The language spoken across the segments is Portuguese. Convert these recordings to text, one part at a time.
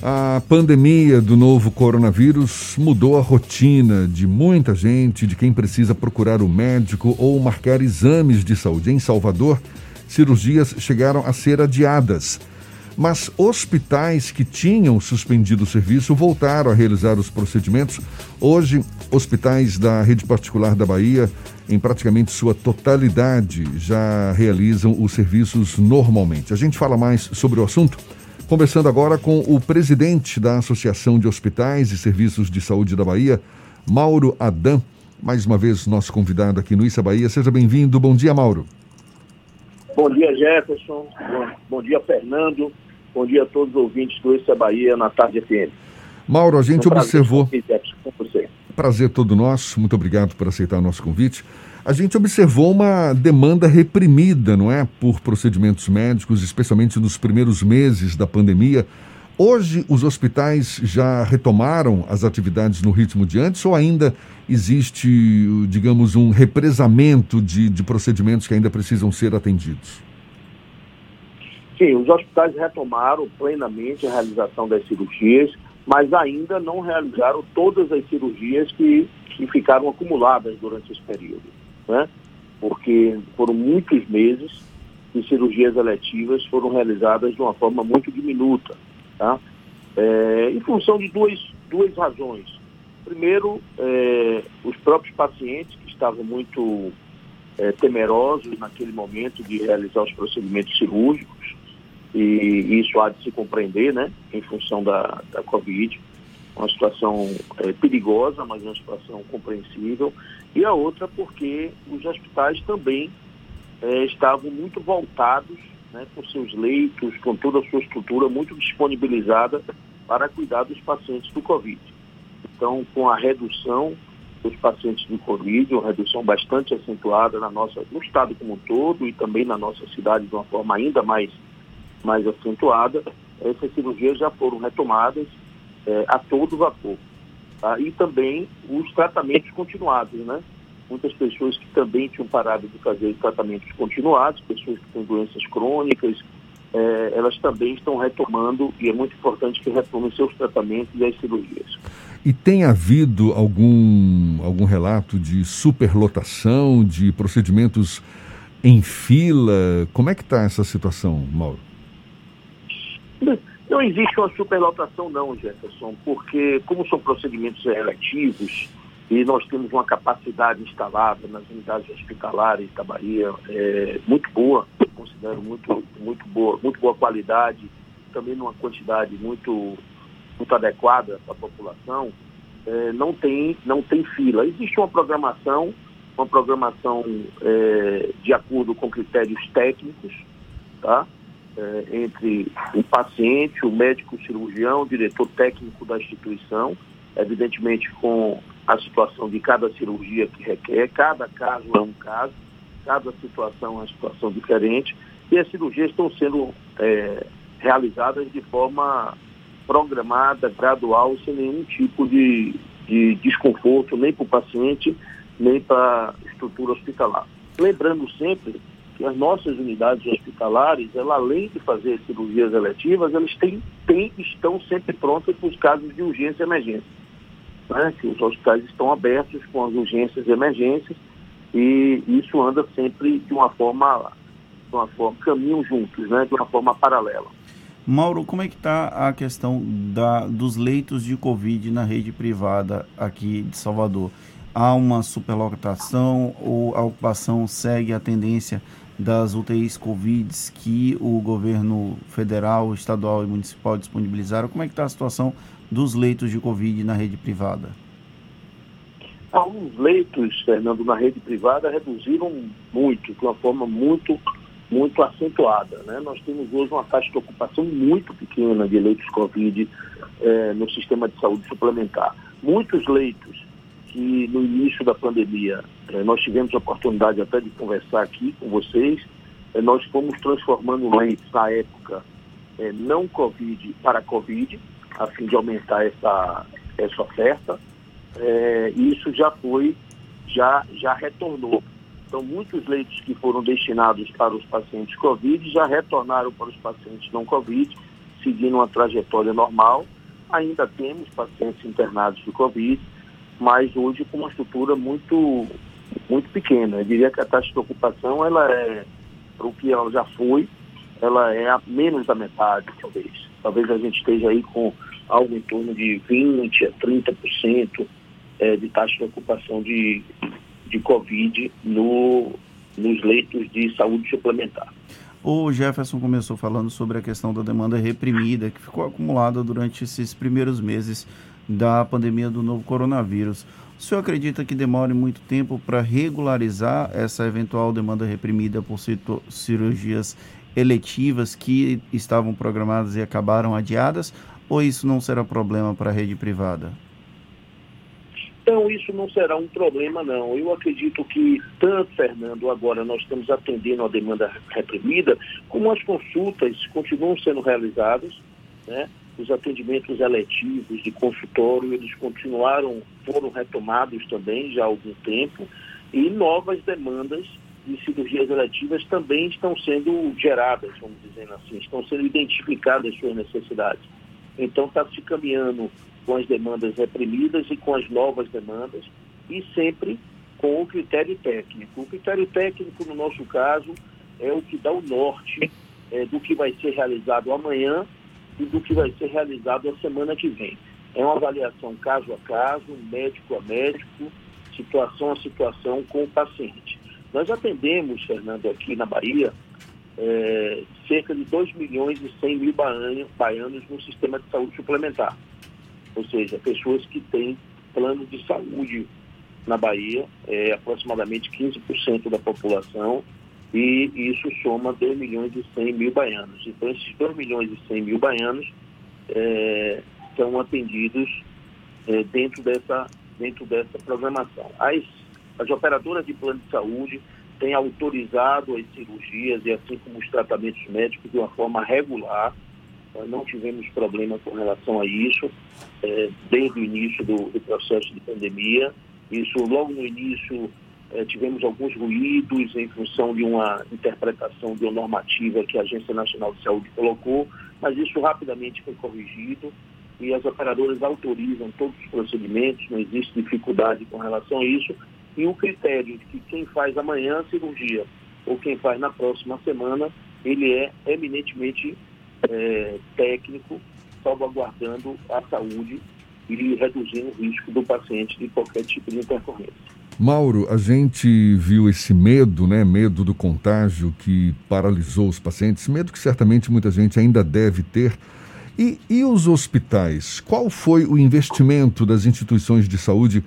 A pandemia do novo coronavírus mudou a rotina de muita gente, de quem precisa procurar o médico ou marcar exames de saúde. Em Salvador, cirurgias chegaram a ser adiadas. Mas hospitais que tinham suspendido o serviço voltaram a realizar os procedimentos. Hoje, hospitais da rede particular da Bahia, em praticamente sua totalidade, já realizam os serviços normalmente. A gente fala mais sobre o assunto Conversando agora com o presidente da Associação de Hospitais e Serviços de Saúde da Bahia, Mauro Adam. Mais uma vez, nosso convidado aqui no Issa Bahia. Seja bem-vindo. Bom dia, Mauro. Bom dia, Jefferson. Bom, bom, dia, Fernando. Bom dia a todos os ouvintes do Issa Bahia na Tarde FM. Mauro, a gente um observou. Prazer, prazer todo nosso. Muito obrigado por aceitar o nosso convite a gente observou uma demanda reprimida, não é, por procedimentos médicos, especialmente nos primeiros meses da pandemia. Hoje, os hospitais já retomaram as atividades no ritmo de antes ou ainda existe, digamos, um represamento de, de procedimentos que ainda precisam ser atendidos? Sim, os hospitais retomaram plenamente a realização das cirurgias, mas ainda não realizaram todas as cirurgias que, que ficaram acumuladas durante esse período né? porque foram muitos meses que cirurgias eletivas foram realizadas de uma forma muito diminuta, tá? É, em função de duas, duas razões. Primeiro, é, os próprios pacientes que estavam muito é, temerosos naquele momento de realizar os procedimentos cirúrgicos, e isso há de se compreender, né, em função da, da Covid uma situação é, perigosa, mas uma situação compreensível, e a outra porque os hospitais também é, estavam muito voltados, né, com seus leitos, com toda a sua estrutura muito disponibilizada para cuidar dos pacientes do Covid. Então, com a redução dos pacientes do Covid, uma redução bastante acentuada na nossa, no estado como um todo e também na nossa cidade de uma forma ainda mais, mais acentuada, essas cirurgias já foram retomadas é, a todo vapor. Tá? E também os tratamentos continuados, né? Muitas pessoas que também tinham parado de fazer tratamentos continuados, pessoas que têm doenças crônicas, é, elas também estão retomando e é muito importante que retomem seus tratamentos e as cirurgias. E tem havido algum, algum relato de superlotação, de procedimentos em fila? Como é que está essa situação, Mauro? Não existe uma superlotação não, Jefferson, porque como são procedimentos eletivos e nós temos uma capacidade instalada nas unidades hospitalares da Bahia é, muito boa, considero muito, muito boa, muito boa qualidade, também numa quantidade muito, muito adequada para a população, é, não, tem, não tem fila. Existe uma programação, uma programação é, de acordo com critérios técnicos, tá? É, entre o paciente, o médico cirurgião, o diretor técnico da instituição, evidentemente com a situação de cada cirurgia que requer, cada caso é um caso, cada situação é uma situação diferente, e as cirurgias estão sendo é, realizadas de forma programada, gradual, sem nenhum tipo de, de desconforto, nem para o paciente, nem para a estrutura hospitalar. Lembrando sempre que as nossas unidades hospitalares, ela, além de fazer cirurgias eletivas, elas têm, têm, estão sempre prontas para os casos de urgência e emergência. Né? Que os hospitais estão abertos com as urgências e emergências e isso anda sempre de uma forma, de uma forma caminham juntos, né? de uma forma paralela. Mauro, como é que está a questão da, dos leitos de Covid na rede privada aqui de Salvador? Há uma superlotação ou a ocupação segue a tendência das UTIs Covid que o governo federal, estadual e municipal disponibilizaram. Como é que está a situação dos leitos de Covid na rede privada? Alguns leitos, Fernando, na rede privada reduziram muito, de uma forma muito, muito acentuada. Né? Nós temos hoje uma taxa de ocupação muito pequena de leitos Covid eh, no sistema de saúde suplementar. Muitos leitos que no início da pandemia eh, nós tivemos a oportunidade até de conversar aqui com vocês, eh, nós fomos transformando leitos na época eh, não Covid para Covid, a fim de aumentar essa, essa oferta. isso já foi, já, já retornou. Então, muitos leitos que foram destinados para os pacientes Covid já retornaram para os pacientes não Covid, seguindo uma trajetória normal. Ainda temos pacientes internados de Covid, mas hoje com uma estrutura muito, muito pequena. Eu diria que a taxa de ocupação, ela é, para o que ela já foi, ela é a menos da metade, talvez. Talvez a gente esteja aí com algo em torno de 20% a 30% é, de taxa de ocupação de, de Covid no, nos leitos de saúde suplementar. O Jefferson começou falando sobre a questão da demanda reprimida que ficou acumulada durante esses primeiros meses da pandemia do novo coronavírus. O senhor acredita que demore muito tempo para regularizar essa eventual demanda reprimida por cirurgias eletivas que estavam programadas e acabaram adiadas? Ou isso não será problema para a rede privada? Então, isso não será um problema, não. Eu acredito que, tanto, Fernando, agora nós estamos atendendo a demanda reprimida, como as consultas continuam sendo realizadas, né? Os atendimentos eletivos de consultório, eles continuaram, foram retomados também já há algum tempo, e novas demandas de cirurgias eletivas também estão sendo geradas, vamos dizer assim, estão sendo identificadas suas necessidades. Então está se caminhando com as demandas reprimidas e com as novas demandas, e sempre com o critério técnico. O critério técnico, no nosso caso, é o que dá o norte é, do que vai ser realizado amanhã e do que vai ser realizado a semana que vem. É uma avaliação caso a caso, médico a médico, situação a situação com o paciente. Nós atendemos, Fernando, aqui na Bahia, é, cerca de 2 milhões e 100 mil baianos no sistema de saúde suplementar. Ou seja, pessoas que têm plano de saúde na Bahia, é aproximadamente 15% da população, e isso soma 2 milhões e 100 mil baianos. Então, esses 2 milhões e 100 mil baianos é, são atendidos é, dentro, dessa, dentro dessa programação. As, as operadoras de plano de saúde têm autorizado as cirurgias e assim como os tratamentos médicos de uma forma regular. Nós não tivemos problema com relação a isso é, desde o início do, do processo de pandemia. Isso logo no início é, tivemos alguns ruídos em função de uma interpretação de uma normativa que a Agência Nacional de Saúde colocou, mas isso rapidamente foi corrigido e as operadoras autorizam todos os procedimentos, não existe dificuldade com relação a isso. E o critério de que quem faz amanhã a cirurgia ou quem faz na próxima semana, ele é eminentemente é, técnico, salvaguardando a saúde e reduzindo o risco do paciente de qualquer tipo de intercorrência. Mauro, a gente viu esse medo, né? Medo do contágio que paralisou os pacientes, medo que certamente muita gente ainda deve ter. E, e os hospitais? Qual foi o investimento das instituições de saúde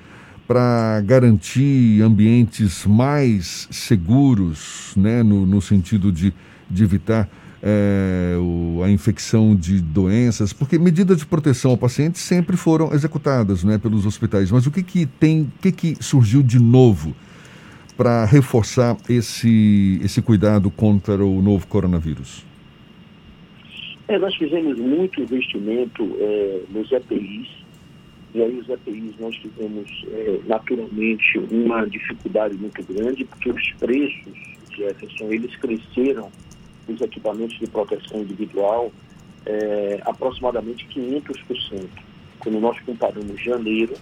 para garantir ambientes mais seguros, né? No, no sentido de, de evitar é, o, a infecção de doenças, porque medidas de proteção ao paciente sempre foram executadas né, pelos hospitais. Mas o que, que tem, o que, que surgiu de novo para reforçar esse, esse cuidado contra o novo coronavírus? É, nós fizemos muito investimento é, nos EPIs, e aí os EPIs nós tivemos é, naturalmente uma dificuldade muito grande, porque os preços, Jefferson, eles cresceram os equipamentos de proteção individual é, aproximadamente 500%. Quando nós comparamos janeiro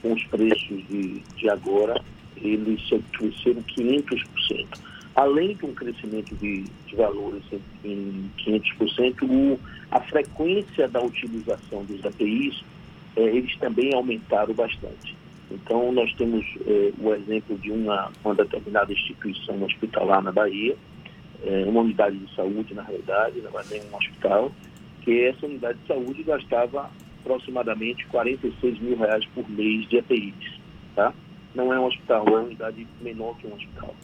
com os preços de, de agora, eles cresceram 500%. Além de um crescimento de, de valores em 500%, o, a frequência da utilização dos APIs, é, eles também aumentaram bastante. Então, nós temos é, o exemplo de uma, uma determinada instituição hospitalar na Bahia, é, uma unidade de saúde, na realidade, não é nem um hospital, que essa unidade de saúde gastava aproximadamente 46 mil reais por mês de EPIs, tá? Não é um hospital, é uma unidade menor que um hospital.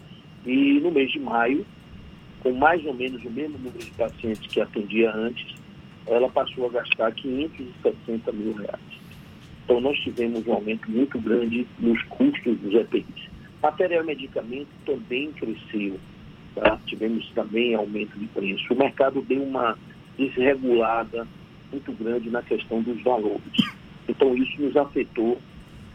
E no mês de maio, com mais ou menos o mesmo número de pacientes que atendia antes, ela passou a gastar 560 mil reais. Então nós tivemos um aumento muito grande nos custos dos EPIs. Material e medicamento também cresceu Tá? Tivemos também aumento de preço. O mercado deu uma desregulada muito grande na questão dos valores. Então, isso nos afetou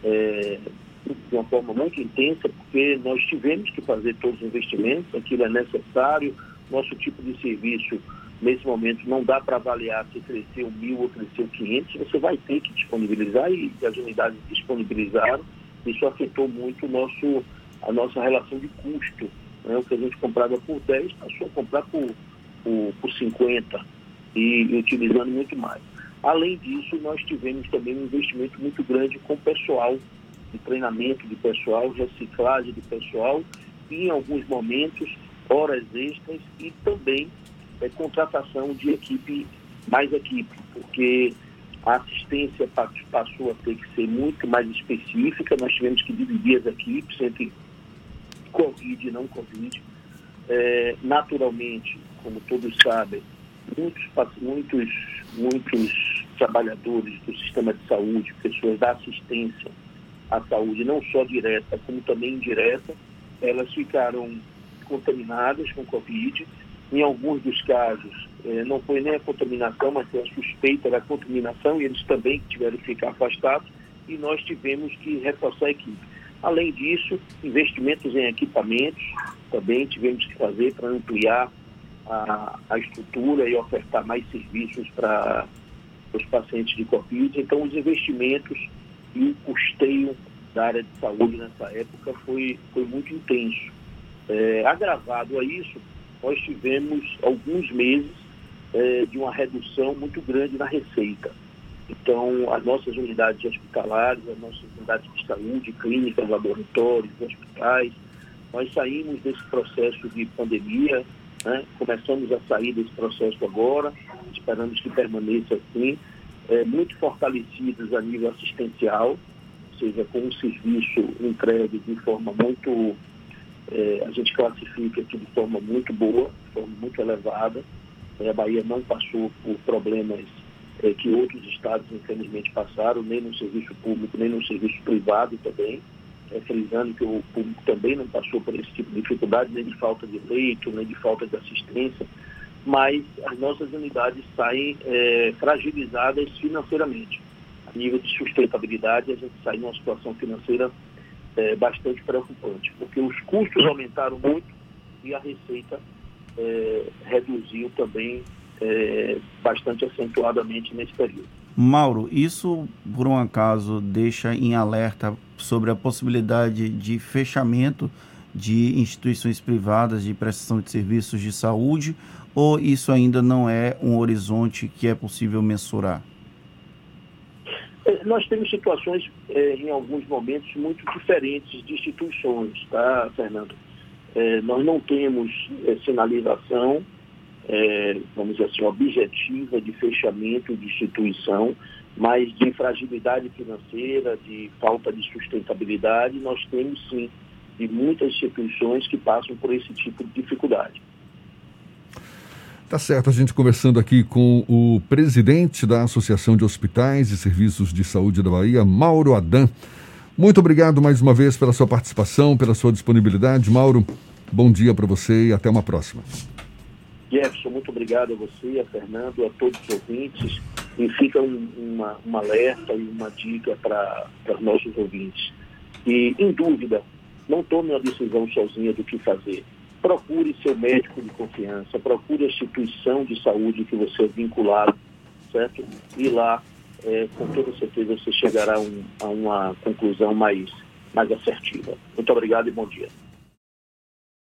é, de uma forma muito intensa, porque nós tivemos que fazer todos os investimentos, aquilo é necessário, nosso tipo de serviço nesse momento não dá para avaliar se cresceu mil ou cresceu 500, você vai ter que disponibilizar e as unidades disponibilizaram. Isso afetou muito nosso, a nossa relação de custo. Né? O que a gente comprava por 10 passou a comprar por, por, por 50 e, e utilizando muito mais. Além disso, nós tivemos também um investimento muito grande com pessoal, de treinamento de pessoal, reciclagem de pessoal e, em alguns momentos, horas extras e também é, contratação de equipe, mais equipe, porque a assistência passou a ter que ser muito mais específica, nós tivemos que dividir as equipes entre Covid e não Covid. É, naturalmente, como todos sabem, muitos, muitos, muitos trabalhadores do sistema de saúde, pessoas da assistência à saúde, não só direta, como também indireta, elas ficaram contaminadas com Covid. Em alguns dos casos, eh, não foi nem a contaminação, mas foi a suspeita da contaminação e eles também tiveram que ficar afastados e nós tivemos que reforçar a equipe. Além disso, investimentos em equipamentos também tivemos que fazer para ampliar a, a estrutura e ofertar mais serviços para os pacientes de Covid. Então, os investimentos e o custeio da área de saúde nessa época foi, foi muito intenso. É, agravado a isso, nós tivemos alguns meses é, de uma redução muito grande na receita. Então, as nossas unidades hospitalares, as nossas unidades de saúde, clínicas, laboratórios, hospitais, nós saímos desse processo de pandemia né? Começamos a sair desse processo agora, esperamos que permaneça assim, é, muito fortalecidos a nível assistencial, ou seja, com um serviço entregue de forma muito, é, a gente classifica aqui de forma muito boa, de forma muito elevada. É, a Bahia não passou por problemas é, que outros estados, infelizmente, passaram, nem no serviço público, nem no serviço privado também é, frisando que o público também não passou por esse tipo de dificuldade, nem de falta de leito, nem de falta de assistência, mas as nossas unidades saem é, fragilizadas financeiramente. A nível de sustentabilidade, a gente sai numa situação financeira é, bastante preocupante, porque os custos aumentaram muito e a receita é, reduziu também é, bastante acentuadamente nesse período. Mauro, isso por um acaso deixa em alerta sobre a possibilidade de fechamento de instituições privadas de prestação de serviços de saúde ou isso ainda não é um horizonte que é possível mensurar? É, nós temos situações, é, em alguns momentos, muito diferentes de instituições, tá, Fernando? É, nós não temos sinalização é, vamos dizer assim, objetiva de fechamento de instituição, mas de fragilidade financeira, de falta de sustentabilidade, nós temos sim de muitas instituições que passam por esse tipo de dificuldade. Tá certo, a gente conversando aqui com o presidente da Associação de Hospitais e Serviços de Saúde da Bahia, Mauro Adam. Muito obrigado mais uma vez pela sua participação, pela sua disponibilidade. Mauro, bom dia para você e até uma próxima. Jefferson, muito obrigado a você, a Fernando, a todos os ouvintes. E fica um, uma, uma alerta e uma dica para os nossos ouvintes. E, em dúvida, não tome uma decisão sozinha do que fazer. Procure seu médico de confiança, procure a instituição de saúde que você é vinculado, certo? E lá, é, com toda certeza, você chegará um, a uma conclusão mais, mais assertiva. Muito obrigado e bom dia.